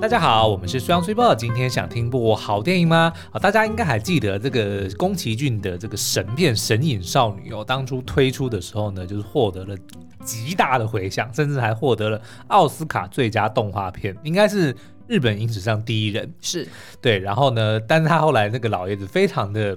大家好，我们是虽阳虽报，今天想听部好电影吗？啊，大家应该还记得这个宫崎骏的这个神片《神隐少女》哦，当初推出的时候呢，就是获得了极大的回响，甚至还获得了奥斯卡最佳动画片，应该是日本影史上第一人。是对，然后呢，但是他后来那个老爷子非常的。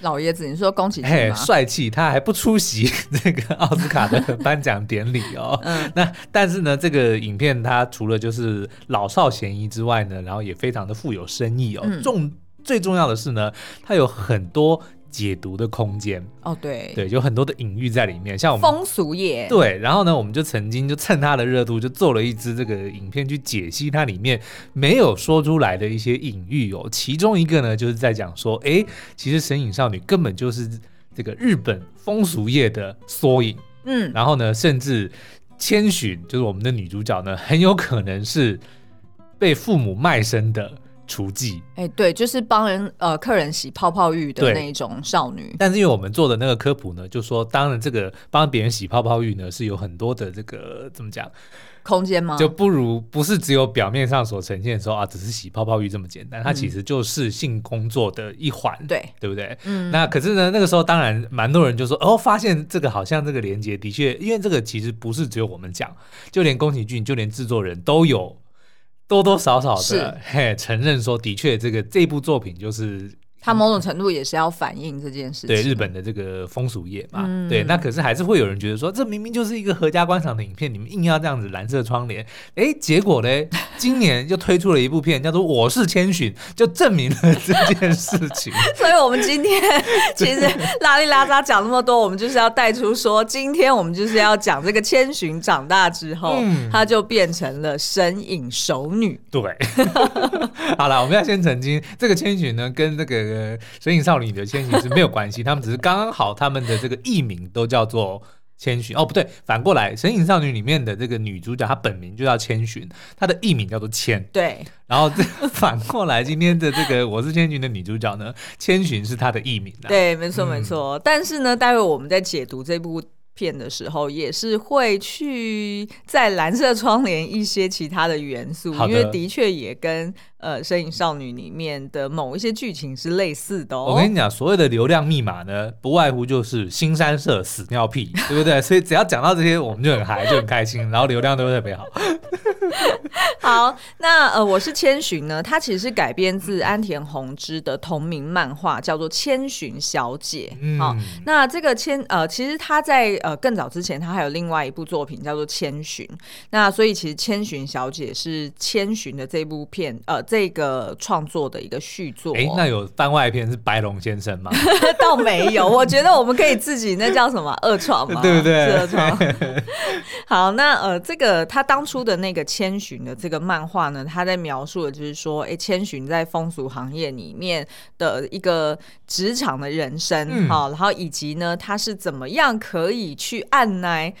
老爷子，你说宫崎骏吗？帅气，他还不出席 这个奥斯卡的颁奖典礼哦。嗯，那但是呢，这个影片它除了就是老少咸宜之外呢，然后也非常的富有深意哦。嗯、重最重要的是呢，它有很多。解读的空间哦，对对，有很多的隐喻在里面，像我们风俗业对，然后呢，我们就曾经就趁它的热度，就做了一支这个影片去解析它里面没有说出来的一些隐喻哦。其中一个呢，就是在讲说，哎，其实神隐少女根本就是这个日本风俗业的缩影，嗯，然后呢，甚至千寻就是我们的女主角呢，很有可能是被父母卖身的。厨技，哎，对，就是帮人呃客人洗泡泡浴的那一种少女。但是因为我们做的那个科普呢，就说当然这个帮别人洗泡泡浴呢，是有很多的这个怎么讲空间吗？就不如不是只有表面上所呈现的说啊，只是洗泡泡浴这么简单，它其实就是性工作的一环，对、嗯、对不对？嗯。那可是呢，那个时候当然蛮多人就说哦，发现这个好像这个连接的确，因为这个其实不是只有我们讲，就连宫崎骏，就连制作人都有。多多少少的嘿承认说，的确这个这部作品就是他某种程度也是要反映这件事情，对日本的这个风俗业嘛，嗯、对，那可是还是会有人觉得说，这明明就是一个合家观赏的影片，你们硬要这样子蓝色窗帘，哎，结果呢，今年又推出了一部片叫做《我是千寻》，就证明了这件事情。所以我们今天 其实拉里拉扎讲那么多，我们就是要带出说，今天我们就是要讲这个千寻长大之后，嗯、他就变成了神隐熟女。对，好了，我们要先澄清，这个千寻呢，跟这个神隐少女的千寻是没有关系，他们只是刚刚好，他们的这个艺名都叫做。千寻哦，不对，反过来，《神隐少女》里面的这个女主角，她本名就叫千寻，她的艺名叫做千。对，然后这反过来，今天的这个《我是千寻》的女主角呢，千寻是她的艺名。对，没错没错。嗯、但是呢，待会我们在解读这部片的时候，也是会去在蓝色窗帘一些其他的元素，因为的确也跟。呃，《身影少女》里面的某一些剧情是类似的哦。我跟你讲，所谓的流量密码呢，不外乎就是新三色、屎尿屁，对不对？所以只要讲到这些，我们就很嗨，就很开心，然后流量都会特别好。好，那呃，我是千寻呢，它其实是改编自安田宏之的同名漫画，叫做《千寻小姐》。嗯，好，那这个千呃，其实他在呃更早之前，他还有另外一部作品叫做《千寻》。那所以其实《千寻小姐》是千寻的这部片呃。这个创作的一个续作，哎，那有番外篇是白龙先生吗？倒没有，我觉得我们可以自己那叫什么二创嘛，对不对？二创。好，那呃，这个他当初的那个千寻的这个漫画呢，他在描述的就是说，哎，千寻在风俗行业里面的一个职场的人生，好、嗯，然后以及呢，他是怎么样可以去按捺。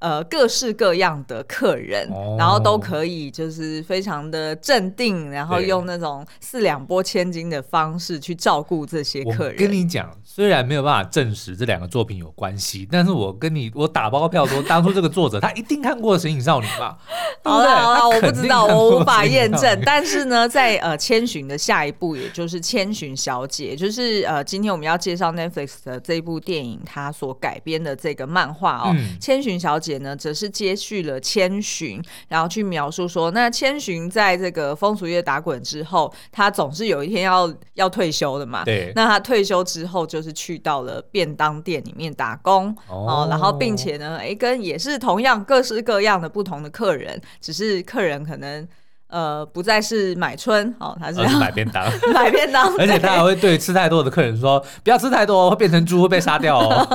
呃，各式各样的客人，哦、然后都可以就是非常的镇定，然后用那种四两拨千斤的方式去照顾这些客人。我跟你讲，虽然没有办法证实这两个作品有关系，但是我跟你我打包票说，当初这个作者他一定看过《神隐少女》吧？好了好了，我不知道，我无法验证。但是呢，在呃千寻的下一部，也就是《千寻小姐》，就是呃今天我们要介绍 Netflix 的这部电影，它所改编的这个漫画哦，嗯《千寻小姐》。呢，则是接续了千寻，然后去描述说，那千寻在这个风俗业打滚之后，他总是有一天要要退休的嘛。对。那他退休之后，就是去到了便当店里面打工哦，然后并且呢，哎，跟也是同样各式各样的不同的客人，只是客人可能。呃，不再是买春哦，他是要买便当，买便当，而且他还会对吃太多的客人说：“不要吃太多，会变成猪，会被杀掉哦。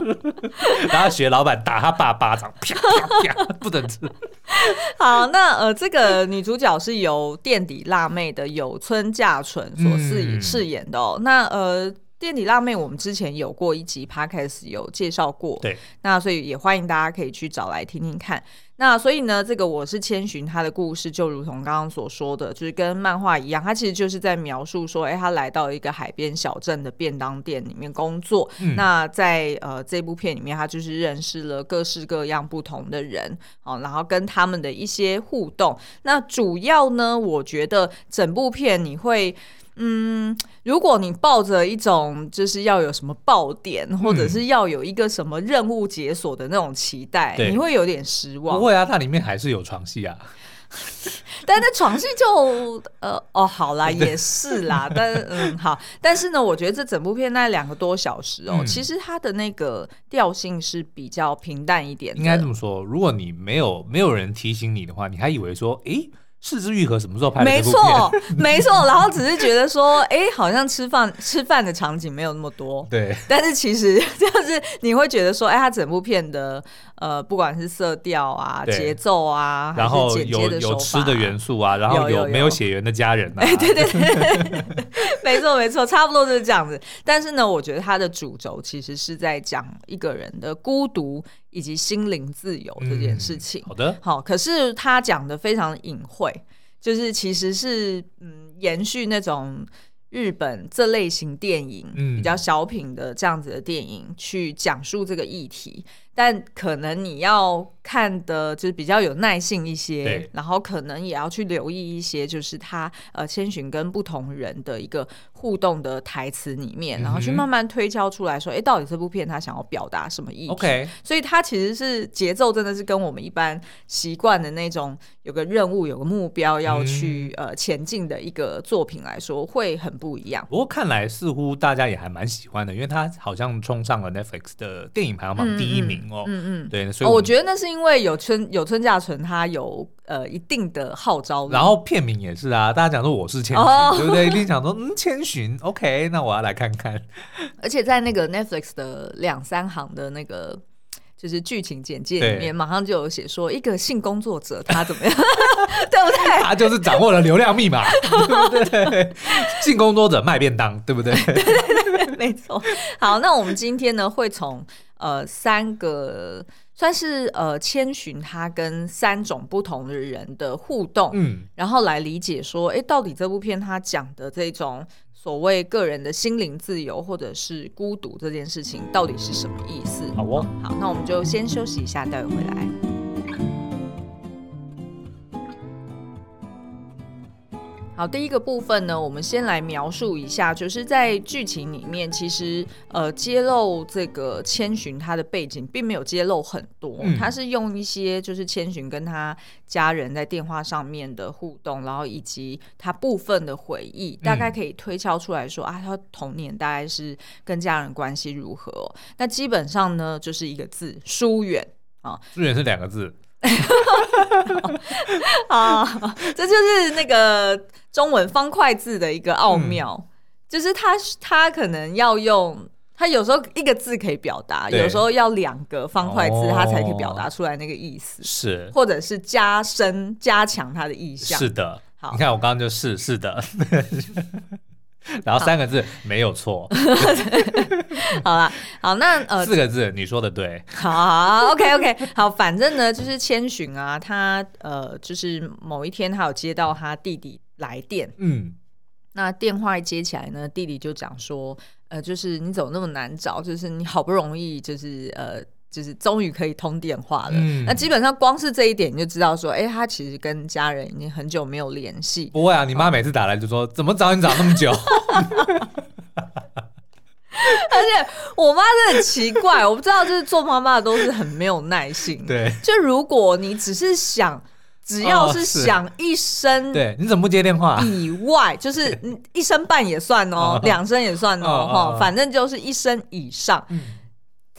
”然后学老板打他爸巴掌，啪啪啪，不准吃。好，那呃，这个女主角是由垫底辣妹的有村架纯所饰演饰演的哦。嗯、那呃。垫底辣妹，我们之前有过一集 podcast 有介绍过，对，那所以也欢迎大家可以去找来听听看。那所以呢，这个我是千寻，他的故事就如同刚刚所说的，就是跟漫画一样，他其实就是在描述说，哎，他来到一个海边小镇的便当店里面工作。嗯、那在呃这部片里面，他就是认识了各式各样不同的人，哦，然后跟他们的一些互动。那主要呢，我觉得整部片你会。嗯，如果你抱着一种就是要有什么爆点，嗯、或者是要有一个什么任务解锁的那种期待，对你会有点失望。不会啊，它里面还是有床戏啊。但那床戏就呃哦好啦，也是啦。但嗯好，但是呢，我觉得这整部片那两个多小时哦，嗯、其实它的那个调性是比较平淡一点。应该这么说，如果你没有没有人提醒你的话，你还以为说，诶。是枝裕和什么时候拍的？没错，没错。然后只是觉得说，哎、欸，好像吃饭吃饭的场景没有那么多。对。但是其实就是你会觉得说，哎、欸，他整部片的呃，不管是色调啊、节奏啊，然后有有吃的元素啊，然后有没有血缘的家人啊？哎，对对对，没错没错，差不多就是这样子。但是呢，我觉得他的主轴其实是在讲一个人的孤独。以及心灵自由这件事情，嗯、好的，好，可是他讲的非常隐晦，就是其实是嗯，延续那种日本这类型电影，嗯，比较小品的这样子的电影，去讲述这个议题。但可能你要看的就是比较有耐性一些，然后可能也要去留意一些，就是他呃千寻跟不同人的一个互动的台词里面，嗯、然后去慢慢推敲出来说，哎，到底这部片他想要表达什么意思？OK，所以他其实是节奏真的是跟我们一般习惯的那种有个任务、有个目标要去、嗯、呃前进的一个作品来说，会很不一样。不过看来似乎大家也还蛮喜欢的，因为他好像冲上了 Netflix 的电影排行榜第一名。嗯哦，嗯嗯，对，所以哦，我觉得那是因为有春有村架纯，他有呃一定的号召力。然后片名也是啊，大家讲说我是千寻，哦、对不对？一定想说嗯，千寻，OK，那我要来看看。而且在那个 Netflix 的两三行的那个就是剧情简介里面，马上就有写说一个性工作者他怎么样，对不对？他就是掌握了流量密码，对不对？性工作者卖便当，对不对？对对对，没错。好，那我们今天呢会从。呃，三个算是呃，千寻他跟三种不同的人的互动，嗯，然后来理解说，哎，到底这部片他讲的这种所谓个人的心灵自由或者是孤独这件事情，到底是什么意思？好哦，好，那我们就先休息一下，待会回来。好，第一个部分呢，我们先来描述一下，就是在剧情里面，其实呃，揭露这个千寻他的背景，并没有揭露很多，嗯、他是用一些就是千寻跟他家人在电话上面的互动，然后以及他部分的回忆，大概可以推敲出来说、嗯、啊，他童年大概是跟家人关系如何、哦。那基本上呢，就是一个字，疏远啊，疏远是两个字。啊，这就是那个中文方块字的一个奥妙，嗯、就是他他可能要用，他有时候一个字可以表达，有时候要两个方块字，他才可以表达出来那个意思，是，或者是加深加强他的意象。是的，好，你看我刚刚就是是的。然后三个字好没有错，好了，好那呃四个字你说的对，好，好，OK OK，好，反正呢就是千寻啊，他呃就是某一天他有接到他弟弟来电，嗯，那电话一接起来呢，弟弟就讲说，呃，就是你怎么那么难找，就是你好不容易就是呃。就是终于可以通电话了，嗯、那基本上光是这一点你就知道说，哎、欸，他其实跟家人已经很久没有联系。不会啊，你妈每次打来就说，哦、怎么找你找那么久？而且我妈真的很奇怪，我不知道，就是做妈妈的都是很没有耐心。对，就如果你只是想，只要是想一声，对，你怎么不接电话？以外，就是一声半也算哦，两声也算哦，哈，反正就是一声以上。嗯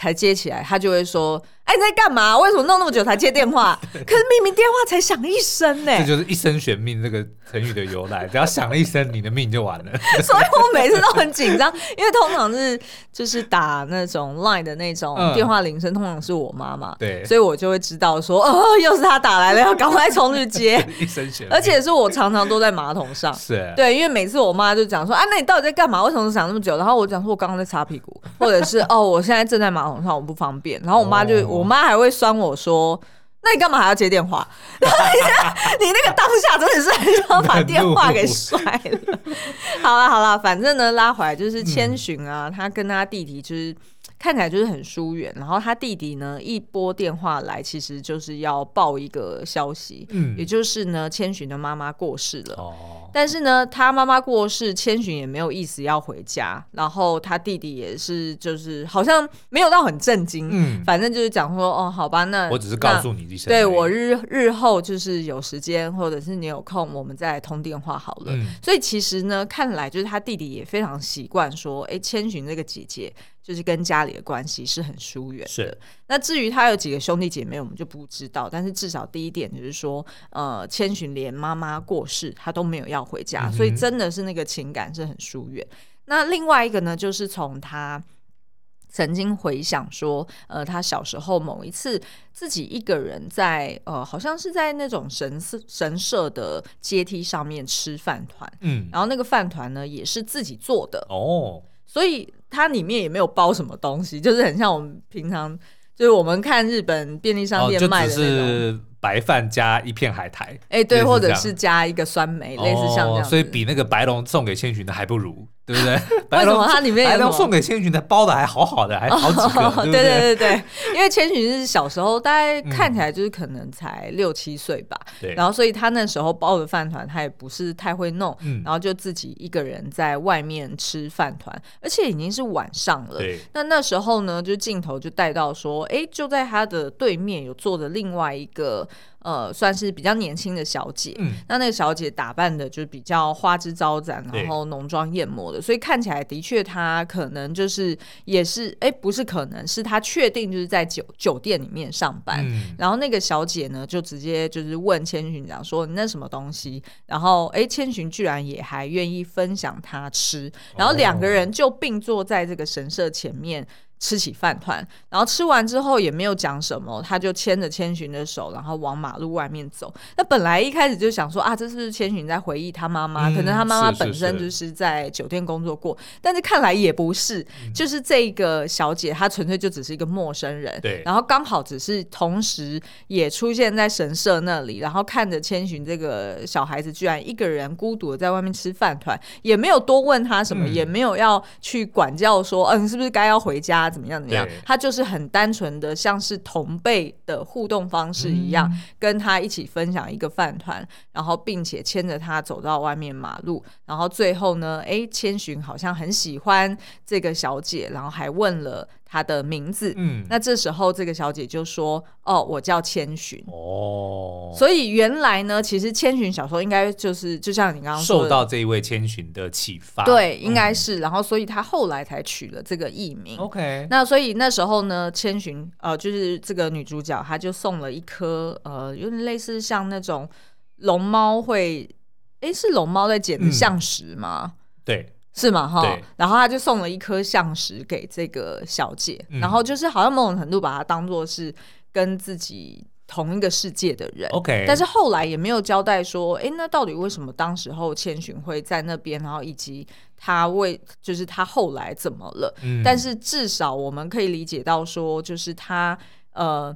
才接起来，他就会说：“哎，你在干嘛？为什么弄那么久才接电话？可是明明电话才响一声呢。这就是一声悬命这个成语的由来。只要响了一声，你的命就完了。所以我每次都很紧张，因为通常是就是打那种 Line 的那种电话铃声，通常是我妈妈。对，所以我就会知道说，哦，又是她打来了，要赶快冲去接。一声悬，而且是我常常都在马桶上。是，对，因为每次我妈就讲说，啊，那你到底在干嘛？为什么想那么久？然后我讲说，我刚刚在擦屁股，或者是哦，我现在正在马桶上，我不方便。然后我妈就，我妈还会酸。我说：“那你干嘛还要接电话？然后你你那个当下真的是很想把 电话给摔了。好了好了，反正呢，拉回来就是千寻啊，嗯、他跟他弟弟就是看起来就是很疏远。然后他弟弟呢，一拨电话来，其实就是要报一个消息，嗯，也就是呢，千寻的妈妈过世了。哦。但是呢，他妈妈过世，千寻也没有意思要回家，然后他弟弟也是，就是好像没有到很震惊，嗯，反正就是讲说，哦，好吧，那我只是告诉你一声，对我日日后就是有时间或者是你有空，我们再来通电话好了。嗯，所以其实呢，看来就是他弟弟也非常习惯说，哎，千寻这个姐姐。就是跟家里的关系是很疏远的。是。那至于他有几个兄弟姐妹，我们就不知道。但是至少第一点就是说，呃，千寻连妈妈过世，他都没有要回家，嗯、所以真的是那个情感是很疏远。那另外一个呢，就是从他曾经回想说，呃，他小时候某一次自己一个人在呃，好像是在那种神社神社的阶梯上面吃饭团，嗯，然后那个饭团呢也是自己做的哦。所以它里面也没有包什么东西，就是很像我们平常，就是我们看日本便利商店卖的那种。哦白饭加一片海苔，哎，对，或者是加一个酸梅，类似像这样，所以比那个白龙送给千寻的还不如，对不对？为什么？它里面白龙送给千寻的包的还好好的，还好几个，对对？对对，因为千寻是小时候，大概看起来就是可能才六七岁吧，对，然后所以他那时候包的饭团他也不是太会弄，然后就自己一个人在外面吃饭团，而且已经是晚上了，对，那那时候呢，就镜头就带到说，哎，就在他的对面有坐着另外一个。呃，算是比较年轻的小姐，嗯，那那个小姐打扮的就比较花枝招展，然后浓妆艳抹的，所以看起来的确她可能就是也是，哎、欸，不是可能是她确定就是在酒酒店里面上班，嗯、然后那个小姐呢就直接就是问千寻讲说，你那什么东西，然后哎、欸、千寻居然也还愿意分享她吃，然后两个人就并坐在这个神社前面。吃起饭团，然后吃完之后也没有讲什么，他就牵着千寻的手，然后往马路外面走。那本来一开始就想说啊，这是不是千寻在回忆他妈妈？嗯、可能他妈妈本身就是在酒店工作过，是是是，但是看来也不是，嗯、就是这个小姐她纯粹就只是一个陌生人。对，然后刚好只是同时也出现在神社那里，然后看着千寻这个小孩子居然一个人孤独的在外面吃饭团，也没有多问他什么，嗯、也没有要去管教说，嗯，是不是该要回家？怎么样？怎么样？他就是很单纯的，像是同辈的互动方式一样，嗯、跟他一起分享一个饭团，然后并且牵着他走到外面马路，然后最后呢，哎，千寻好像很喜欢这个小姐，然后还问了。他的名字，嗯，那这时候这个小姐就说：“哦，我叫千寻。”哦，所以原来呢，其实千寻小时候应该就是，就像你刚刚受到这一位千寻的启发，对，应该是，嗯、然后所以她后来才取了这个艺名。OK，那所以那时候呢，千寻呃，就是这个女主角，她就送了一颗呃，有点类似像那种龙猫会，哎，是龙猫在捡的橡石吗？嗯、对。是吗？哈，然后他就送了一颗象石给这个小姐，嗯、然后就是好像某种程度把她当做是跟自己同一个世界的人。OK，但是后来也没有交代说，哎，那到底为什么当时候千寻会在那边，然后以及他为就是他后来怎么了？嗯、但是至少我们可以理解到说，就是他呃。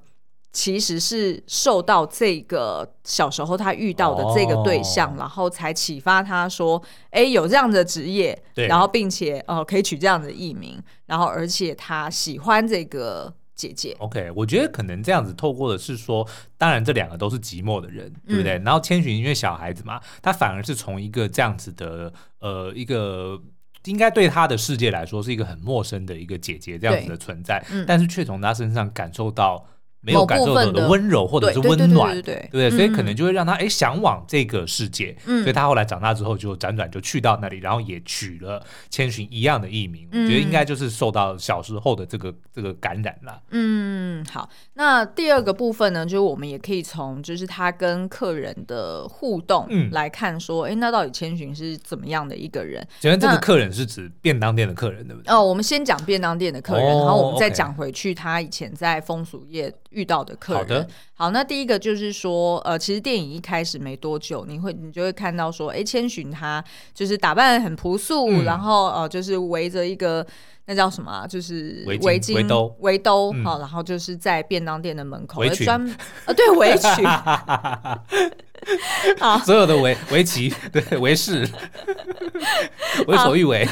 其实是受到这个小时候他遇到的这个对象，哦、然后才启发他说：“哎，有这样的职业，对然后并且呃可以取这样的艺名，然后而且他喜欢这个姐姐。” OK，我觉得可能这样子透过的是说，当然这两个都是寂寞的人，对不对？嗯、然后千寻因为小孩子嘛，他反而是从一个这样子的呃一个应该对他的世界来说是一个很陌生的一个姐姐这样子的存在，嗯、但是却从他身上感受到。没有感受到的温柔或者是温暖，对对，对，所以可能就会让他哎向往这个世界，所以他后来长大之后就辗转就去到那里，然后也取了千寻一样的艺名，我觉得应该就是受到小时候的这个这个感染了。嗯，好，那第二个部分呢，就是我们也可以从就是他跟客人的互动来看，说，哎，那到底千寻是怎么样的一个人？请问这个客人是指便当店的客人，对不对？哦，我们先讲便当店的客人，然后我们再讲回去他以前在风俗业。遇到的客人，好的，好，那第一个就是说，呃，其实电影一开始没多久，你会你就会看到说，哎，千寻他就是打扮很朴素，嗯、然后呃，就是围着一个那叫什么、啊，就是围围巾、围兜、围兜，好、嗯，然后就是在便当店的门口围裙，呃，对，围裙。好，所有的围围棋，对围士，为所欲为。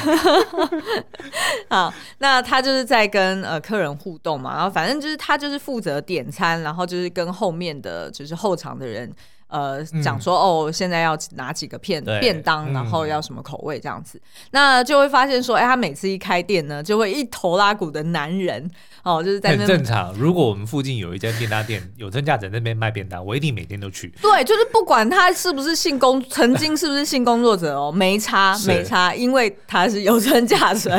好，那他就是在跟呃客人互动嘛，然后反正就是他就是负责点餐，然后就是跟后面的就是后场的人。呃，讲说、嗯、哦，现在要拿几个片便当，然后要什么口味这样子，嗯、那就会发现说，哎，他每次一开店呢，就会一头拉骨的男人哦，就是在那很正常。如果我们附近有一家便当店，有增驾者那边卖便当，我一定每天都去。对，就是不管他是不是性工，曾经是不是性工作者哦，没差没差，因为他是有增驾者，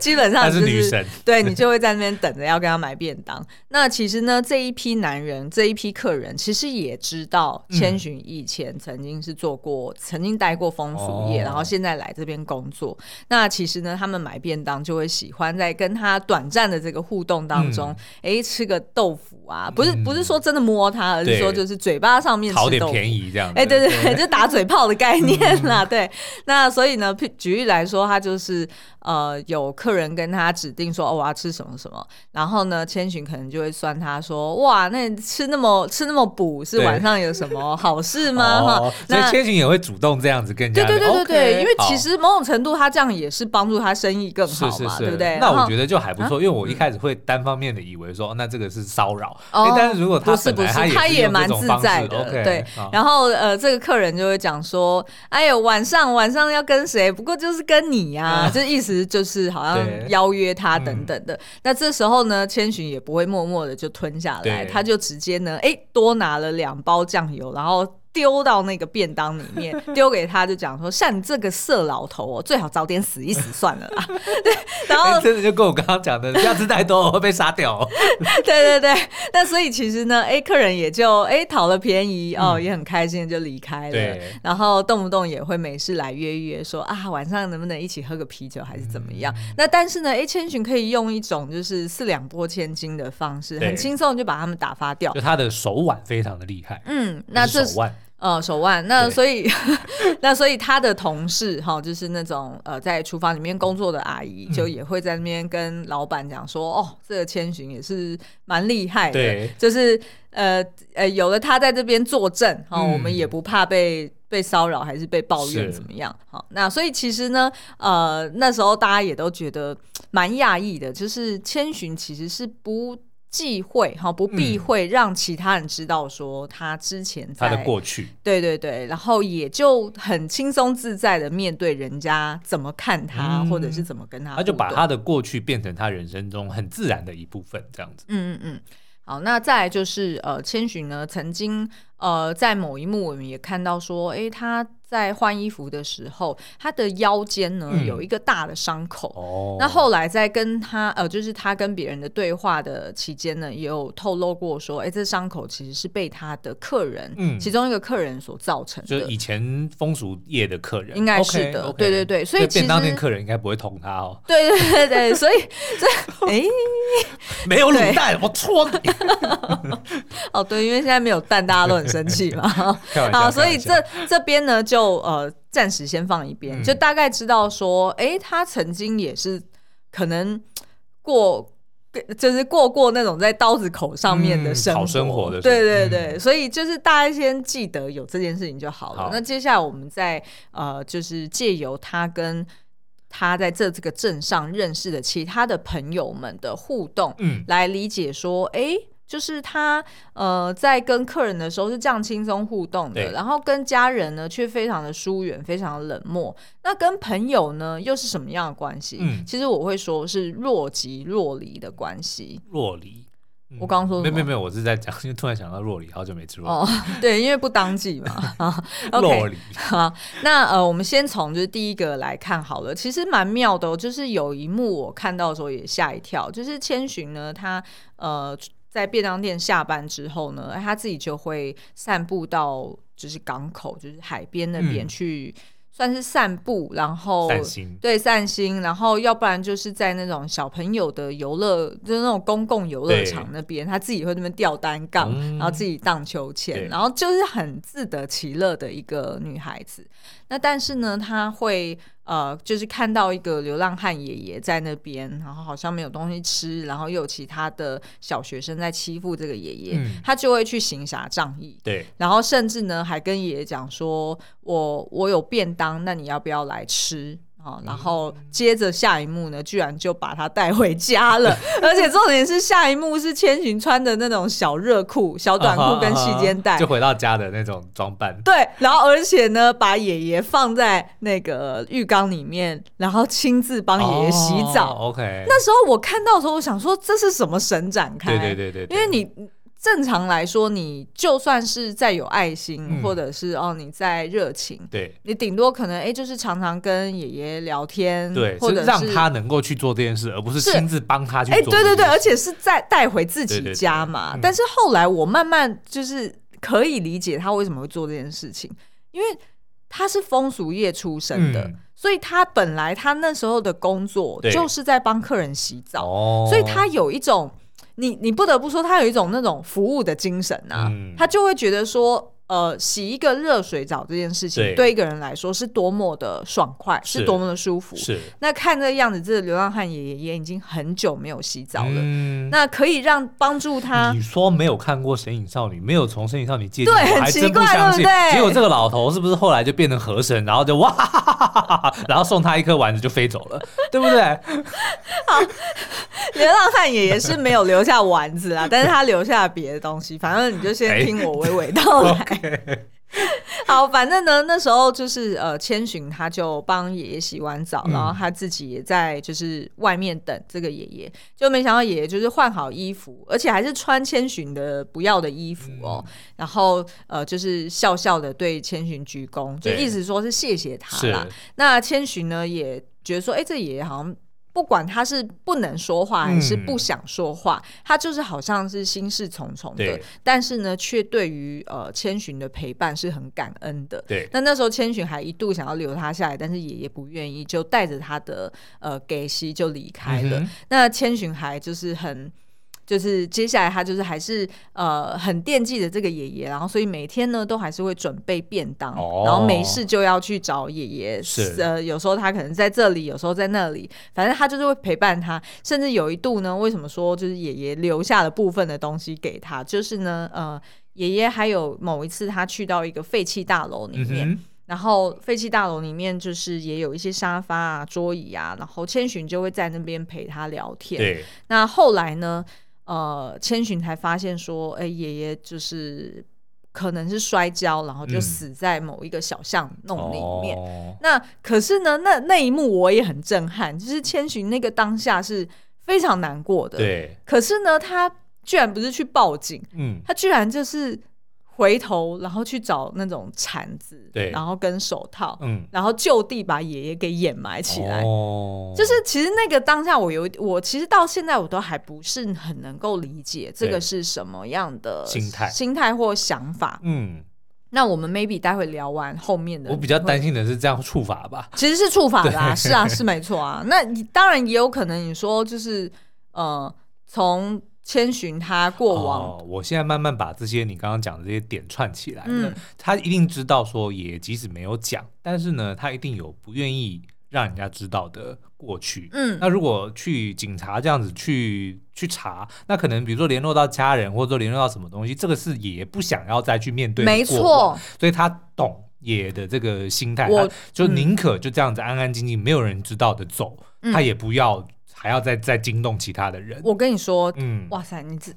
基本上、就是、他是女神。对，你就会在那边等着要跟他买便当。那其实呢，这一批男人，这一批客人，其实也知道以前曾经是做过，曾经待过风俗业，然后现在来这边工作。那其实呢，他们买便当就会喜欢在跟他短暂的这个互动当中，哎，吃个豆腐啊，不是不是说真的摸他，而是说就是嘴巴上面讨点便宜这样。哎，对对对，就打嘴炮的概 念啦。对，那所以呢，举例来说，他就是。呃，有客人跟他指定说，哦，我要吃什么什么，然后呢，千寻可能就会算他说，哇，那吃那么吃那么补，是晚上有什么好事吗？哈、所以千寻也会主动这样子跟人家，对对对对对因为其实某种程度他这样也是帮助他生意更好嘛，是是是对不对？那我觉得就还不错，因为我一开始会单方面的以为说，那这个是骚扰，哦，但是如果他不是不是，他也蛮自在的对。然后呃，这个客人就会讲说，哎呦，晚上晚上要跟谁？不过就是跟你呀，啊，这意思就是好像。邀约他等等的，嗯、那这时候呢，千寻也不会默默的就吞下来，他就直接呢，哎，多拿了两包酱油，然后。丢到那个便当里面，丢给他就讲说，像你这个色老头哦，最好早点死一死算了啦。对，然后真的就跟我刚刚讲的，不要吃太多我会被杀掉。对对对，那所以其实呢哎客人也就哎讨了便宜哦，也很开心就离开了。对，然后动不动也会没事来约约说啊，晚上能不能一起喝个啤酒还是怎么样？那但是呢哎千寻可以用一种就是四两拨千斤的方式，很轻松就把他们打发掉。就他的手腕非常的厉害。嗯，那这手腕。呃，手腕，那所以，那所以他的同事哈，就是那种呃，在厨房里面工作的阿姨，就也会在那边跟老板讲说，哦，这个千寻也是蛮厉害的，对，就是呃呃，有了他在这边坐镇，哈，我们也不怕被被骚扰还是被抱怨怎么样，好，那所以其实呢，呃，那时候大家也都觉得蛮讶异的，就是千寻其实是不。忌讳哈，不避讳让其他人知道说他之前在他的过去，对对对，然后也就很轻松自在的面对人家怎么看他，嗯、或者是怎么跟他，他就把他的过去变成他人生中很自然的一部分，这样子。嗯嗯嗯，好，那再来就是呃，千寻呢曾经呃在某一幕我们也看到说，哎，他。在换衣服的时候，他的腰间呢、嗯、有一个大的伤口。哦，那后来在跟他呃，就是他跟别人的对话的期间呢，也有透露过说，哎、欸，这伤口其实是被他的客人，嗯，其中一个客人所造成的。就是以前风俗业的客人，应该是的，okay, okay 对对对。所以便当店客人应该不会捅他哦。对对对对，所以这 哎，欸、没有卤蛋，我戳你。哦，对，因为现在没有蛋，大家都很生气嘛。好，所以这这边呢就。就呃，暂时先放一边，嗯、就大概知道说，哎、欸，他曾经也是可能过，就是过过那种在刀子口上面的生活，嗯、生活的，对对对，嗯、所以就是大家先记得有这件事情就好了。好，那接下来我们再呃，就是借由他跟他在这这个镇上认识的其他的朋友们的互动，嗯，来理解说，哎、欸。就是他，呃，在跟客人的时候是这样轻松互动的，然后跟家人呢却非常的疏远，非常的冷漠。那跟朋友呢又是什么样的关系？嗯，其实我会说是若即若离的关系。若离，我刚刚说没有没有没有，我是在讲，因为突然想到若离，好久没吃过。哦，对，因为不当季嘛。啊，酪梨。啊，那呃，我们先从就是第一个来看好了。其实蛮妙的哦，就是有一幕我看到的时候也吓一跳，就是千寻呢，他呃在便当店下班之后呢，他自己就会散步到就是港口，就是海边那边去。嗯算是散步，然后散心，对，散心，然后要不然就是在那种小朋友的游乐，就是那种公共游乐场那边，他自己会那边吊单杠，嗯、然后自己荡秋千，然后就是很自得其乐的一个女孩子。那但是呢，她会呃，就是看到一个流浪汉爷爷在那边，然后好像没有东西吃，然后又有其他的小学生在欺负这个爷爷，嗯、他就会去行侠仗义。对，然后甚至呢，还跟爷爷讲说：“我我有便当，那你要不要来吃？”然后接着下一幕呢，居然就把他带回家了，而且重点是下一幕是千寻穿的那种小热裤、小短裤跟细肩带，就回到家的那种装扮。对，然后而且呢，把爷爷放在那个浴缸里面，然后亲自帮爷爷洗澡。Oh, OK，那时候我看到的时候，我想说这是什么神展开？对对对对，对，因为你。正常来说，你就算是再有爱心，嗯、或者是哦你再热情，对，你顶多可能哎、欸，就是常常跟爷爷聊天，对，或者是让他能够去做这件事，而不是亲自帮他去做。哎、欸，对对对，而且是再带回自己家嘛。但是后来我慢慢就是可以理解他为什么会做这件事情，因为他是风俗业出身的，嗯、所以他本来他那时候的工作就是在帮客人洗澡，所以他有一种。你你不得不说，他有一种那种服务的精神啊，嗯、他就会觉得说，呃，洗一个热水澡这件事情，对，对一个人来说是多么的爽快，是，是多么的舒服。是。那看这个样子，这个流浪汉爷爷也已经很久没有洗澡了。嗯。那可以让帮助他。你说没有看过《神隐少女》，没有从《神隐少女》借鉴，对，很奇怪，对不对？结果这个老头是不是后来就变成河神，然后就哇哈哈哈哈哈，然后送他一颗丸子就飞走了，对不对？好。流浪汉爷爷是没有留下丸子啊，但是他留下别的东西。反正你就先听我娓 娓道来。好，反正呢，那时候就是呃，千寻他就帮爷爷洗完澡，嗯、然后他自己也在就是外面等这个爷爷。就没想到爷爷就是换好衣服，而且还是穿千寻的不要的衣服哦。嗯、然后呃，就是笑笑的对千寻鞠躬，就意思说是谢谢他啦。那千寻呢也觉得说，哎、欸，这爷爷好像。不管他是不能说话还是不想说话，嗯、他就是好像是心事重重的，但是呢，却对于呃千寻的陪伴是很感恩的。对，那那时候千寻还一度想要留他下来，但是爷爷不愿意，就带着他的呃给西就离开了。嗯、那千寻还就是很。就是接下来他就是还是呃很惦记着这个爷爷，然后所以每天呢都还是会准备便当，哦、然后没事就要去找爷爷。是呃有时候他可能在这里，有时候在那里，反正他就是会陪伴他。甚至有一度呢，为什么说就是爷爷留下了部分的东西给他？就是呢呃爷爷还有某一次他去到一个废弃大楼里面，嗯、然后废弃大楼里面就是也有一些沙发啊、桌椅啊，然后千寻就会在那边陪他聊天。对，那后来呢？呃，千寻才发现说，哎、欸，爷爷就是可能是摔跤，然后就死在某一个小巷弄里面。嗯哦、那可是呢，那那一幕我也很震撼，就是千寻那个当下是非常难过的。对，可是呢，他居然不是去报警，嗯，他居然就是。回头，然后去找那种铲子，对，然后跟手套，嗯，然后就地把爷爷给掩埋起来。哦，就是其实那个当下，我有我其实到现在我都还不是很能够理解这个是什么样的心态、心态或想法。嗯，那我们 maybe 待会聊完后面的，我比较担心的是这样处罚吧？其实是处罚啦啊，是啊，是没错啊。那你当然也有可能你说就是呃从。千寻他过往、哦，我现在慢慢把这些你刚刚讲的这些点串起来了。嗯、他一定知道说，也即使没有讲，但是呢，他一定有不愿意让人家知道的过去。嗯，那如果去警察这样子去去查，那可能比如说联络到家人，或者说联络到什么东西，这个是也不想要再去面对。没错，所以他懂爷的这个心态，我就宁可就这样子安安静静，没有人知道的走，嗯、他也不要。还要再再惊动其他的人。我跟你说，嗯，哇塞，你这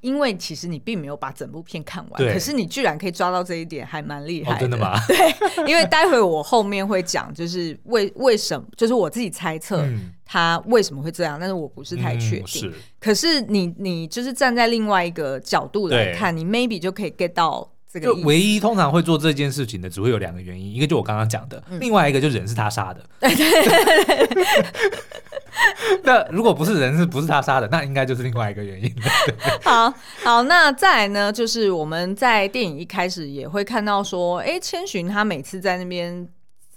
因为其实你并没有把整部片看完，可是你居然可以抓到这一点，还蛮厉害的。哦，真的吗？对，因为待会我后面会讲，就是为为什么，就是我自己猜测他为什么会这样，但是我不是太确定。嗯、是，可是你你就是站在另外一个角度来看，你 maybe 就可以 get 到这个。就唯一通常会做这件事情的，只会有两个原因，一个就我刚刚讲的，嗯、另外一个就人是他杀的。对对对。那如果不是人，是不是他杀的？那应该就是另外一个原因。好好，那再来呢？就是我们在电影一开始也会看到说，哎，千寻他每次在那边。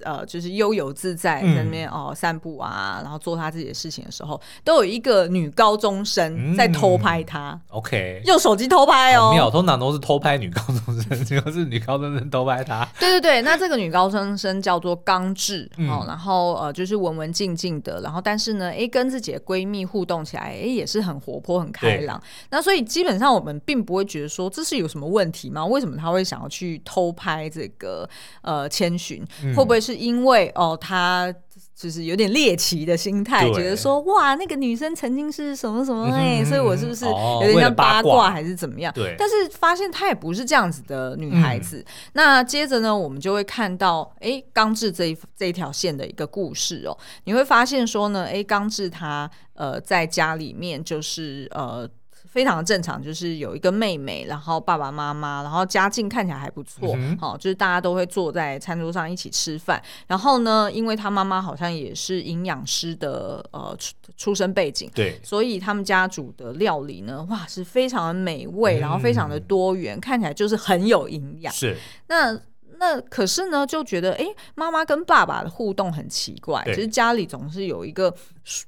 呃，就是悠游自在在那边哦散步啊，然后做他自己的事情的时候，都有一个女高中生在偷拍他。嗯、OK，用手机偷拍哦。没有，通常都是偷拍女高中生，结果是女高中生偷拍他。对对对，那这个女高中生叫做刚志、嗯、哦，然后呃就是文文静静的，然后但是呢，哎跟自己的闺蜜互动起来，哎也是很活泼很开朗。那所以基本上我们并不会觉得说这是有什么问题吗？为什么他会想要去偷拍这个呃千寻？会不会是？是因为哦，他就是有点猎奇的心态，觉得说哇，那个女生曾经是什么什么哎，嗯、所以我是不是有点像八卦还是怎么样？对。但是发现她也不是这样子的女孩子。嗯、那接着呢，我们就会看到哎，刚志这一这一条线的一个故事哦。你会发现说呢，哎，刚志他呃在家里面就是呃。非常正常，就是有一个妹妹，然后爸爸妈妈，然后家境看起来还不错，好、嗯哦，就是大家都会坐在餐桌上一起吃饭。然后呢，因为他妈妈好像也是营养师的呃出出身背景，对，所以他们家煮的料理呢，哇，是非常的美味，然后非常的多元，嗯、看起来就是很有营养。是那。那可是呢，就觉得哎，妈妈跟爸爸的互动很奇怪，其实家里总是有一个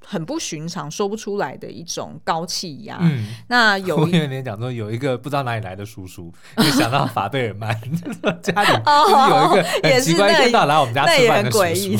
很不寻常、说不出来的一种高气压。嗯，那有一点点讲说，有一个不知道哪里来的叔叔，就想到法贝尔曼，家里就是有一个很奇怪，一到来我们家吃饭很诡异。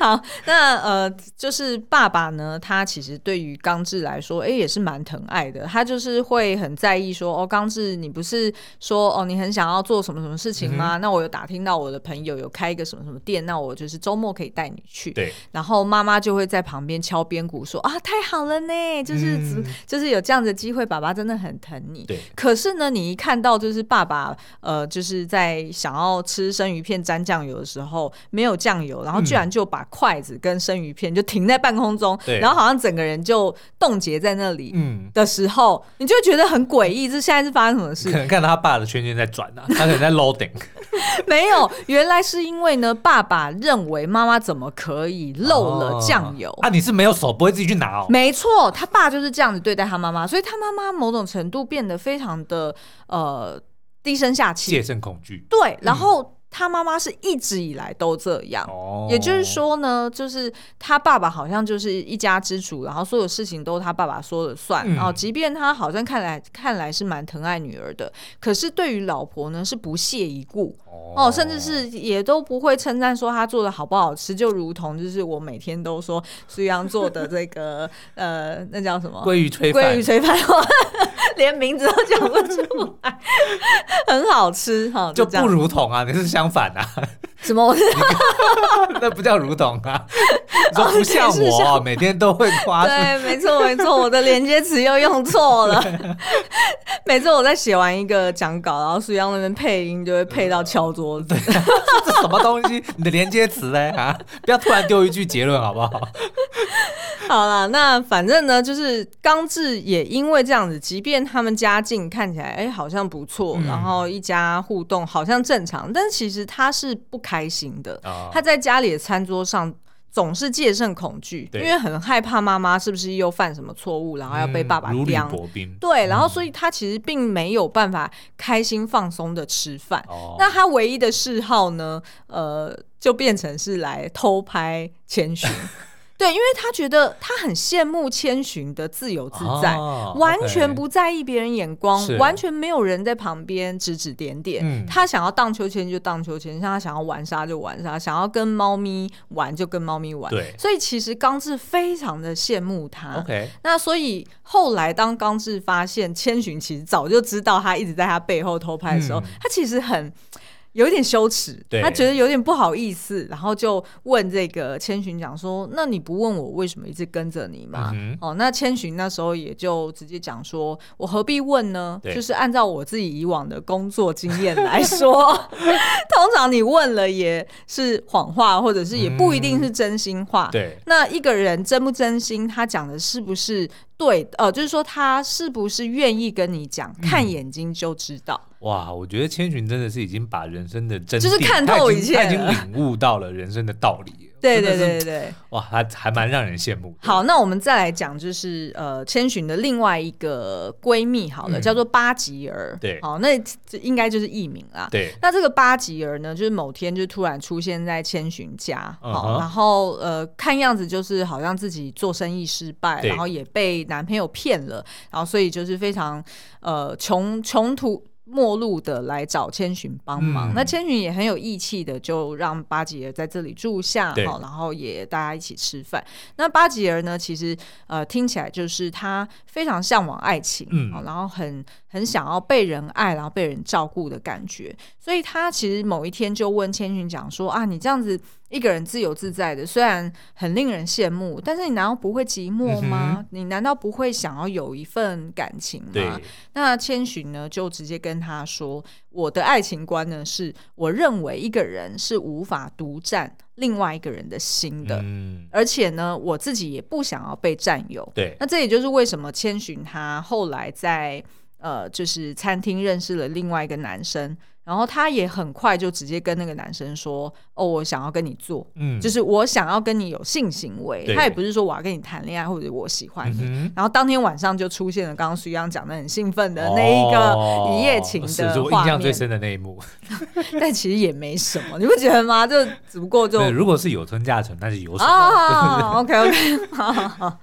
好，那呃，就是爸爸呢，他其实对于刚志来说，哎，也是蛮疼爱的。他就是会很在意说，哦，刚志，你不是说哦，你很想要做什么什么事情吗？嗯那我有打听到我的朋友有开一个什么什么店，那我就是周末可以带你去。对，然后妈妈就会在旁边敲边鼓说啊，太好了呢，就是、嗯、就是有这样的机会，爸爸真的很疼你。对，可是呢，你一看到就是爸爸呃，就是在想要吃生鱼片沾酱油的时候没有酱油，然后居然就把筷子跟生鱼片就停在半空中，对然后好像整个人就冻结在那里。嗯，的时候，嗯、你就觉得很诡异，这现在是发生什么事？可能看到他爸的圈圈在转啊，他可能在 loading。没有，原来是因为呢，爸爸认为妈妈怎么可以漏了酱油？啊，你是没有手，不会自己去拿哦。没错，他爸就是这样子对待他妈妈，所以他妈妈某种程度变得非常的呃低声下气，戒慎恐惧。对，然后。嗯他妈妈是一直以来都这样，哦、也就是说呢，就是他爸爸好像就是一家之主，然后所有事情都他爸爸说了算。嗯、然后即便他好像看来看来是蛮疼爱女儿的，可是对于老婆呢是不屑一顾。哦，哦，甚至是也都不会称赞说他做的好不好吃，就如同就是我每天都说苏阳做的这个 呃，那叫什么？鲑鱼炊饭，鲑鱼炊饭，连名字都讲不出。来，很好吃哈，就，就不如同啊，你是相反啊？什么？那不叫如同啊？你说不像我，每天都会夸。对，没错没错，我的连接词又用错了。每次我在写完一个讲稿，然后苏央那边配音就会配到敲桌子。这什么东西？你的连接词嘞？啊！不要突然丢一句结论好不好？好了，那反正呢，就是刚志也因为这样子，即便他们家境看起来哎好像不错，嗯、然后一家互动好像正常，但其实他是不开心的。哦、他在家里的餐桌上总是戒慎恐惧，因为很害怕妈妈是不是又犯什么错误，然后要被爸爸刁。嗯、对，然后所以他其实并没有办法开心放松的吃饭。哦、那他唯一的嗜好呢，呃，就变成是来偷拍千寻。对，因为他觉得他很羡慕千寻的自由自在，啊、完全不在意别人眼光，完全没有人在旁边指指点点。嗯、他想要荡秋千就荡秋千，像他想要玩沙就玩沙，想要跟猫咪玩就跟猫咪玩。对，所以其实刚志非常的羡慕他。Okay 那所以后来当刚志发现千寻其实早就知道他一直在他背后偷拍的时候，嗯、他其实很。有点羞耻，对他觉得有点不好意思，然后就问这个千寻讲说：“那你不问我为什么一直跟着你吗？”嗯、哦，那千寻那时候也就直接讲说：“我何必问呢？就是按照我自己以往的工作经验来说，通常你问了也是谎话，或者是也不一定是真心话。嗯”对，那一个人真不真心，他讲的是不是对？呃，就是说他是不是愿意跟你讲，看眼睛就知道。嗯哇，我觉得千寻真的是已经把人生的真就是看透一切，他已经领悟到了人生的道理。对对对哇，还还蛮让人羡慕。好，那我们再来讲，就是呃，千寻的另外一个闺蜜，好了，嗯、叫做八吉儿。对，好，那这应该就是艺名啦。对，那这个八吉儿呢，就是某天就突然出现在千寻家，好、uh-huh，然后呃，看样子就是好像自己做生意失败，然后也被男朋友骗了，然后所以就是非常呃穷穷途。末路的来找千寻帮忙，嗯、那千寻也很有义气的，就让巴吉尔在这里住下，好，然后也大家一起吃饭。那巴吉尔呢，其实呃听起来就是他非常向往爱情，嗯，然后很很想要被人爱，然后被人照顾的感觉，所以他其实某一天就问千寻讲说啊，你这样子。一个人自由自在的，虽然很令人羡慕，但是你难道不会寂寞吗？嗯、你难道不会想要有一份感情吗？那千寻呢，就直接跟他说：“我的爱情观呢，是我认为一个人是无法独占另外一个人的心的，嗯、而且呢，我自己也不想要被占有。”对。那这也就是为什么千寻他后来在呃，就是餐厅认识了另外一个男生。然后他也很快就直接跟那个男生说：“哦，我想要跟你做，嗯，就是我想要跟你有性行为。他也不是说我要跟你谈恋爱或者我喜欢你。嗯、然后当天晚上就出现了刚刚徐阳讲的很兴奋的那一个一夜情的印象最深的那一幕。但其实也没什么，你不觉得吗？就只不过就如果是有村架纯，那是有什么？OK OK，好好好。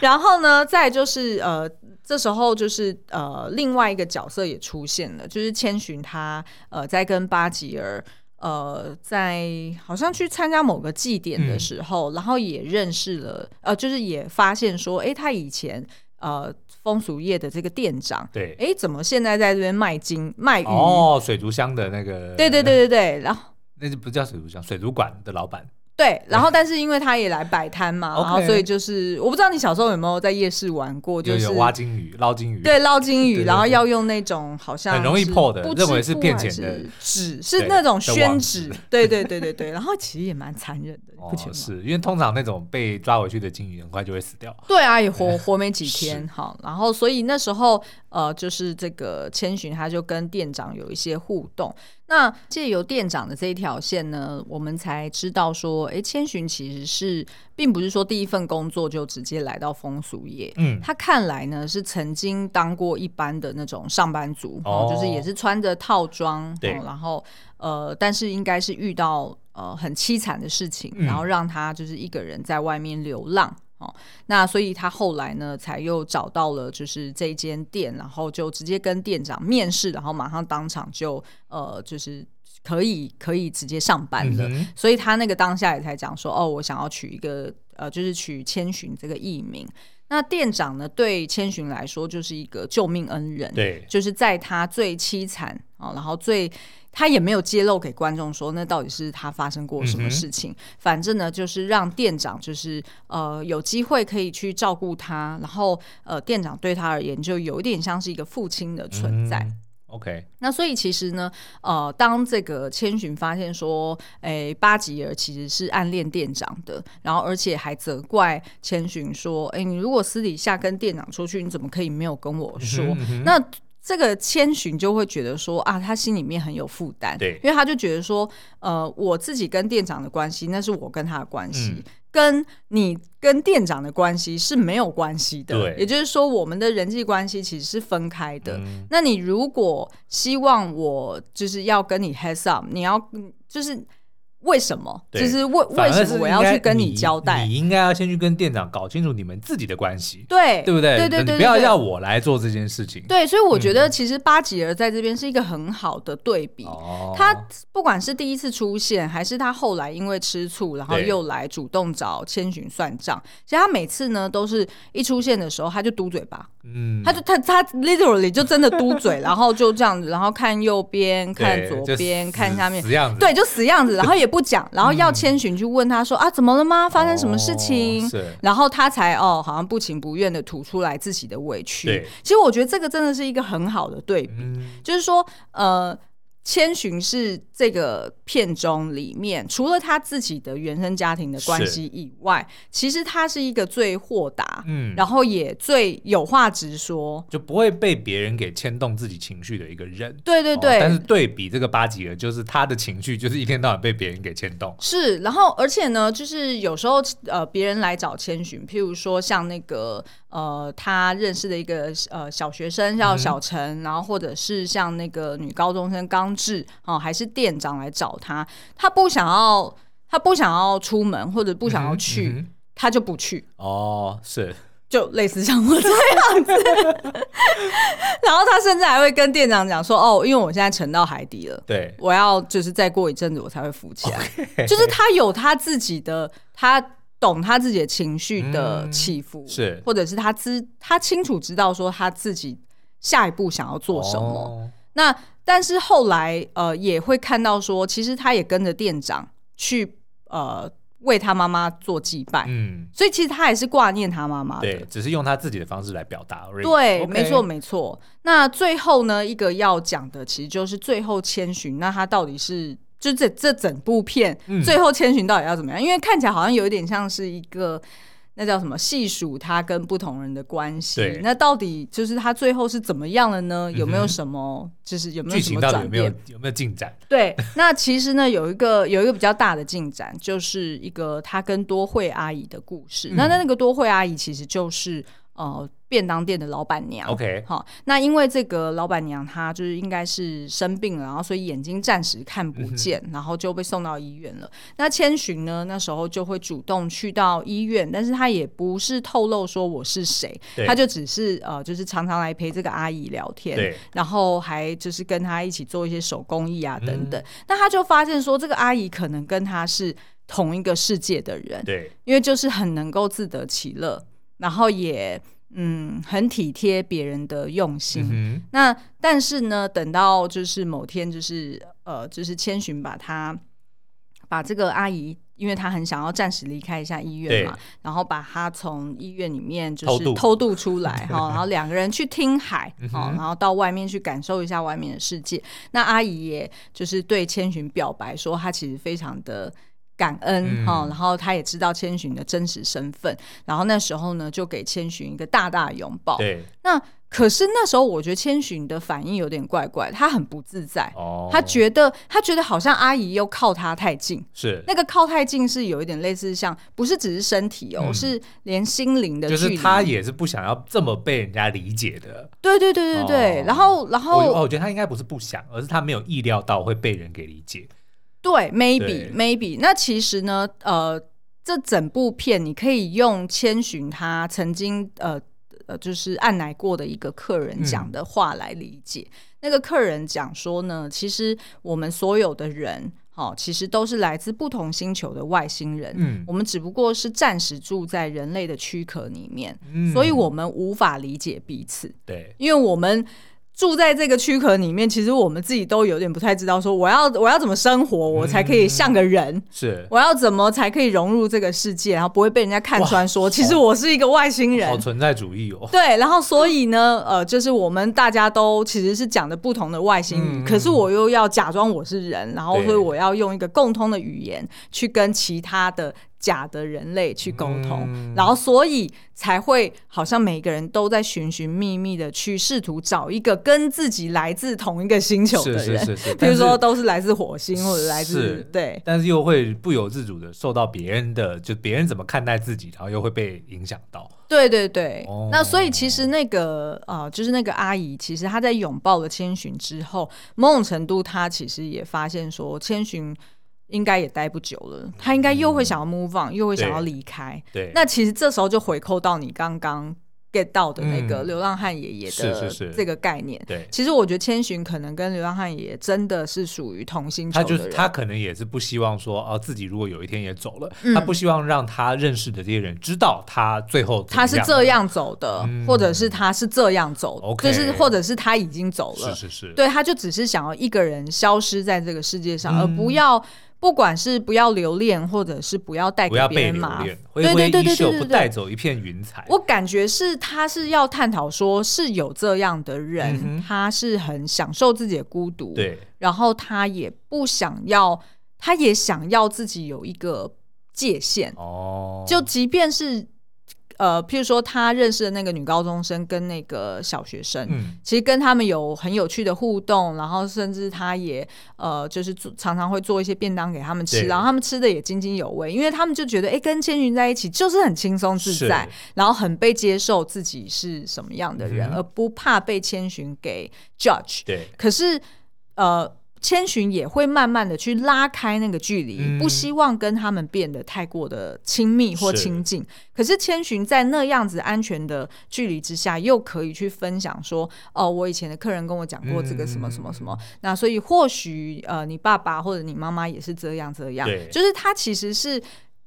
然后呢，再就是呃。这时候就是呃，另外一个角色也出现了，就是千寻他呃在跟巴吉尔呃在好像去参加某个祭典的时候，嗯、然后也认识了呃，就是也发现说，哎，他以前呃风俗业的这个店长，对，哎，怎么现在在这边卖金卖鱼？哦，水族箱的那个，对对对对对，然后那就不叫水族箱，水族馆的老板。对，然后但是因为他也来摆摊嘛，然后所以就是我不知道你小时候有没有在夜市玩过，就是挖金鱼、捞金鱼，对，捞金鱼，然后要用那种好像很容易破的，认为是骗钱的纸，是那种宣纸，对对对对对，然后其实也蛮残忍的，不觉？是因为通常那种被抓回去的金鱼很快就会死掉，对啊，也活 活没几天，好，然后所以那时候呃，就是这个千寻他就跟店长有一些互动。那借由店长的这一条线呢，我们才知道说，哎，千寻其实是并不是说第一份工作就直接来到风俗业，嗯，他看来呢是曾经当过一般的那种上班族，哦，就是也是穿着套装，对，然后呃，但是应该是遇到呃很凄惨的事情，然后让他就是一个人在外面流浪。哦，那所以他后来呢，才又找到了就是这间店，然后就直接跟店长面试，然后马上当场就呃，就是可以可以直接上班了。嗯、所以他那个当下也才讲说，哦，我想要取一个呃，就是取千寻这个艺名。那店长呢，对千寻来说就是一个救命恩人，对，就是在他最凄惨啊，然后最。他也没有揭露给观众说，那到底是他发生过什么事情。嗯、反正呢，就是让店长就是呃有机会可以去照顾他，然后呃店长对他而言就有一点像是一个父亲的存在。嗯、OK，那所以其实呢，呃，当这个千寻发现说，哎，八吉儿其实是暗恋店长的，然后而且还责怪千寻说，哎，你如果私底下跟店长出去，你怎么可以没有跟我说？嗯嗯、那这个千寻就会觉得说啊，他心里面很有负担，对，因为他就觉得说，呃，我自己跟店长的关系，那是我跟他的关系，嗯、跟你跟店长的关系是没有关系的，对，也就是说，我们的人际关系其实是分开的。嗯、那你如果希望我就是要跟你 heads up，你要就是。为什么？就是为为什么我要去跟你交代？你应该要先去跟店长搞清楚你们自己的关系，对对不对？对对对，不要要我来做这件事情。对，所以我觉得其实巴吉尔在这边是一个很好的对比。他不管是第一次出现，还是他后来因为吃醋，然后又来主动找千寻算账。其实他每次呢，都是一出现的时候他就嘟嘴巴，嗯，他就他他 literally 就真的嘟嘴，然后就这样子，然后看右边，看左边，看下面，对，就死样子，然后也不讲，然后要千寻去问他说、嗯、啊，怎么了吗？发生什么事情？哦、然后他才哦，好像不情不愿的吐出来自己的委屈。其实我觉得这个真的是一个很好的对比，嗯、就是说呃。千寻是这个片中里面，除了他自己的原生家庭的关系以外，其实他是一个最豁达，嗯，然后也最有话直说，就不会被别人给牵动自己情绪的一个人。对对对。哦、但是对比这个巴吉尔，就是他的情绪就是一天到晚被别人给牵动。是，然后而且呢，就是有时候呃，别人来找千寻，譬如说像那个。呃，他认识的一个呃小学生叫小陈，嗯，然后或者是像那个女高中生刚志哦，还是店长来找他，他不想要，他不想要出门或者不想要去，嗯嗯，他就不去。哦，是，就类似像我这样子。然后他甚至还会跟店长讲说：“哦，因为我现在沉到海底了，对，我要就是再过一阵子我才会浮起来。Okay. ”就是他有他自己的他。懂他自己的情绪的起伏，嗯、是，或者是他知他清楚知道说他自己下一步想要做什么。哦、那但是后来呃也会看到说，其实他也跟着店长去呃为他妈妈做祭拜，嗯，所以其实他也是挂念他妈妈的，对，只是用他自己的方式来表达而已。对，没错没错。那最后呢，一个要讲的其实就是最后千寻，那他到底是？就这这整部片，嗯、最后千寻到底要怎么样？因为看起来好像有一点像是一个那叫什么细数他跟不同人的关系。那到底就是他最后是怎么样了呢？有没有什么、嗯、就是有没有什么转变？有没有有没有进展？对，那其实呢有一个有一个比较大的进展，就是一个他跟多惠阿姨的故事。嗯、那那那个多惠阿姨其实就是。呃，便当店的老板娘，OK，好，那因为这个老板娘她就是应该是生病了，然后所以眼睛暂时看不见，嗯，然后就被送到医院了。那千寻呢，那时候就会主动去到医院，但是他也不是透露说我是谁，他就只是呃，就是常常来陪这个阿姨聊天，然后还就是跟他一起做一些手工艺啊等等。嗯、那他就发现说，这个阿姨可能跟他是同一个世界的人，对，因为就是很能够自得其乐。然后也嗯很体贴别人的用心，嗯、那但是呢，等到就是某天就是呃就是千寻把他把这个阿姨，因为他很想要暂时离开一下医院嘛，然后把他从医院里面就是偷渡出来 哈，然后两个人去听海，哈、嗯，然后到外面去感受一下外面的世界。那阿姨也就是对千寻表白说，她其实非常的。感恩哈、嗯，然后他也知道千寻的真实身份，然后那时候呢，就给千寻一个大大的拥抱。对，那可是那时候我觉得千寻的反应有点怪怪，他很不自在。哦，他觉得他觉得好像阿姨又靠他太近，是那个靠太近是有一点类似像，不是只是身体哦，嗯、是连心灵的。就是他也是不想要这么被人家理解的。对对对对对，哦、然后然后我，我觉得他应该不是不想，而是他没有意料到会被人给理解。对，maybe maybe。那其实呢，呃，这整部片你可以用千寻他曾经呃呃，就是按来过的一个客人讲的话来理解。嗯、那个客人讲说呢，其实我们所有的人，哦，其实都是来自不同星球的外星人。嗯，我们只不过是暂时住在人类的躯壳里面，嗯，所以我们无法理解彼此。对，因为我们。住在这个躯壳里面，其实我们自己都有点不太知道，说我要我要怎么生活，我才可以像个人。嗯、是，我要怎么才可以融入这个世界，然后不会被人家看穿，说其实我是一个外星人。好存在主义哦。对，然后所以呢，呃，就是我们大家都其实是讲的不同的外星语，嗯、可是我又要假装我是人，然后所以我要用一个共通的语言去跟其他的。假的人类去沟通，嗯，然后所以才会好像每个人都在寻寻觅觅的去试图找一个跟自己来自同一个星球的人，是是是是，比如说都是来自火星或者来自对，但是又会不由自主的受到别人的，就别人怎么看待自己，然后又会被影响到。对对对，哦，那所以其实那个呃，就是那个阿姨，其实她在拥抱了千寻之后，某种程度她其实也发现说千寻。应该也待不久了，他应该又会想要 move on，、嗯、又会想要离开。对，那其实这时候就回扣到你刚刚 get 到的那个流浪汉爷爷的这个概念。对，其实我觉得千寻可能跟流浪汉爷爷真的是属于同心。他就他可能也是不希望说哦，自己如果有一天也走了，嗯、他不希望让他认识的这些人知道他最后他是这样走的，嗯、或者是他是这样走的，Okay 就是或者是他已经走了。是是是，对，他就只是想要一个人消失在这个世界上，嗯、而不要。不管是不要留恋，或者是不要带给别人麻烦，对对对对对带走一片云彩。我感觉是他是要探讨说，是有这样的人，嗯、他是很享受自己的孤独，对，然后他也不想要，他也想要自己有一个界限。哦，就即便是。呃，譬如说他认识的那个女高中生跟那个小学生，嗯，其实跟他们有很有趣的互动，然后甚至他也呃，就是常常会做一些便当给他们吃，然后他们吃的也津津有味，因为他们就觉得，哎，跟千寻在一起就是很轻松自在，然后很被接受自己是什么样的人，嗯、而不怕被千寻给 judge。对，可是呃。千寻也会慢慢的去拉开那个距离，嗯、不希望跟他们变得太过的亲密或亲近。是可是千寻在那样子安全的距离之下，又可以去分享说：“哦，我以前的客人跟我讲过这个什么什么什么。嗯”那所以或许呃，你爸爸或者你妈妈也是这样这样，就是他其实是。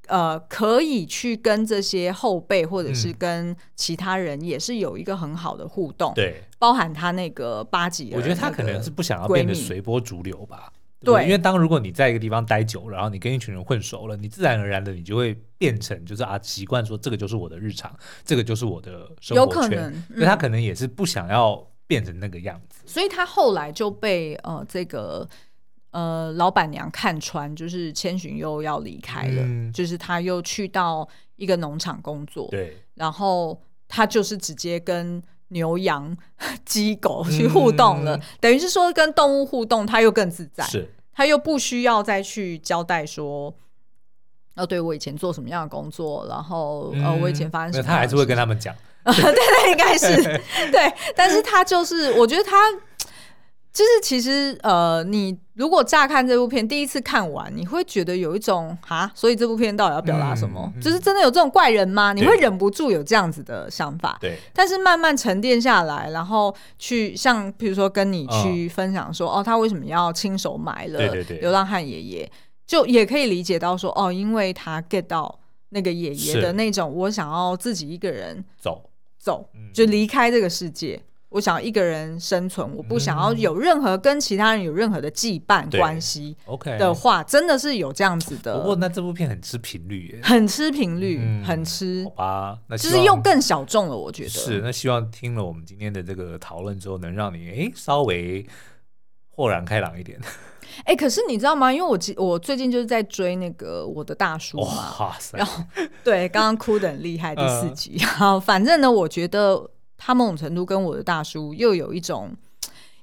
呃，可以去跟这些后辈，或者是跟其他人，也是有一个很好的互动。对，包含他那个八级，我觉得他可能是不想要变得随波逐流吧。对，因为当如果你在一个地方待久了，然后你跟一群人混熟了，你自然而然的你就会变成就是啊，习惯说这个就是我的日常，这个就是我的生活圈。有可能，所以他可能也是不想要变成那个样子。所以他后来就被呃这个。呃，老板娘看穿，就是千寻又要离开了，嗯、就是他又去到一个农场工作，对，然后他就是直接跟牛羊鸡狗 去互动了，嗯、等于是说跟动物互动，他又更自在，是，他又不需要再去交代说，哦，对我以前做什么样的工作，然后、嗯、呃，我以前发生什么，他还是会跟他们讲，对 对，应该是。对，但是他就是，我觉得他。就是其实呃，你如果乍看这部片，第一次看完，你会觉得有一种哈，所以这部片到底要表达什么？就是真的有这种怪人吗？你会忍不住有这样子的想法。对。但是慢慢沉淀下来，然后去像比如说跟你去分享说，哦，哦，他为什么要亲手埋了流浪汉爷爷？就也可以理解到说，哦，因为他 get 到那个爷爷的那种，我想要自己一个人走走，就离开这个世界。我想要一个人生存，我不想要有任何跟其他人有任何的羁绊关系。OK 的话，真的是有这样子的。不过那这部片很吃频率耶，很吃频率，嗯、很吃。好吧，那就是又更小众了。我觉得是。那希望听了我们今天的这个讨论之后，能让你哎稍微豁然开朗一点。哎，可是你知道吗？因为我我最近就是在追那个我的大叔嘛，哇塞，然后对，刚刚哭的很厉害第四集。然后反正呢，我觉得。他某种程度跟我的大叔又有一种，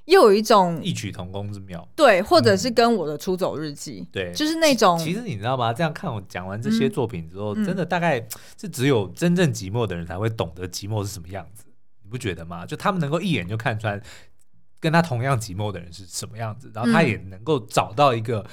又有一种异曲同工之妙，对，或者是跟我的出走日记，嗯、对，就是那种。其实你知道吗？这样看我讲完这些作品之后，嗯、真的大概是只有真正寂寞的人才会懂得寂寞是什么样子，你不觉得吗？就他们能够一眼就看穿跟他同样寂寞的人是什么样子，然后他也能够找到一个。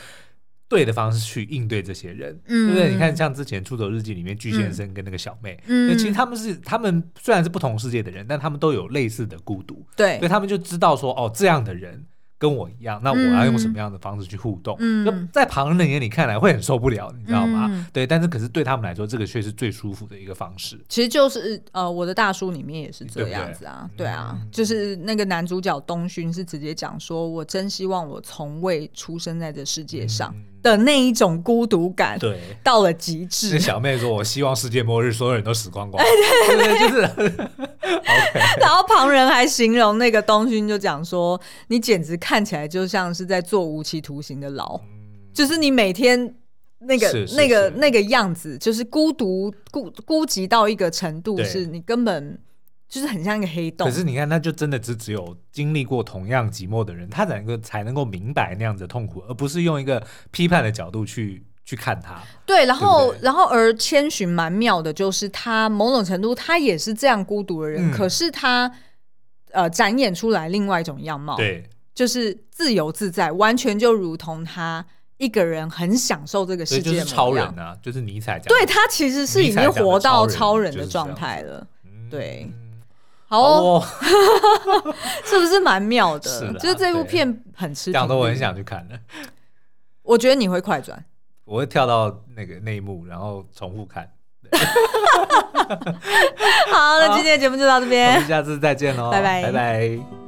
对的方式去应对这些人，嗯、对不对？你看，像之前《出走日记》里面，巨先生跟那个小妹，嗯，其实他们是他们虽然是不同世界的人，但他们都有类似的孤独，对，所以他们就知道说，哦，这样的人。跟我一样，那我要用什么样的方式去互动？嗯，就在旁人的眼里看来会很受不了，你知道吗？嗯、对，但是可是对他们来说，这个却是最舒服的一个方式。其实就是呃，我的大叔里面也是这样子啊，对，对，对啊，嗯、就是那个男主角东勋是直接讲说，我真希望我从未出生在这世界上的那一种孤独感，对，到了极致。是小妹说，我希望世界末日所有人都死光光，对对 对，就是。然后旁人还形容那个东勋就讲说，你简直看。看起来就像是在做无期徒刑的牢，嗯、就是你每天那个是是是那个那个样子，就是孤独孤孤寂到一个程度，是你根本就是很像一个黑洞。可是你看，那就真的只只有经历过同样寂寞的人，他才能够才能够明白那样子的痛苦，而不是用一个批判的角度去去看他。对，然后然后而千寻蛮妙的，就是他某种程度他也是这样孤独的人，嗯、可是他呃展演出来另外一种样貌。对。就是自由自在，完全就如同他一个人很享受这个世界。就是超人啊，就是尼采讲。对，他其实是已经活到超人的状态了。对，好哦，是不是蛮妙的？是，就是这部片很吃，讲的我很想去看了。我觉得你会快转，我会跳到那个内幕，然后重复看。好，那今天的节目就到这边，我们下次再见喽，拜拜，拜拜。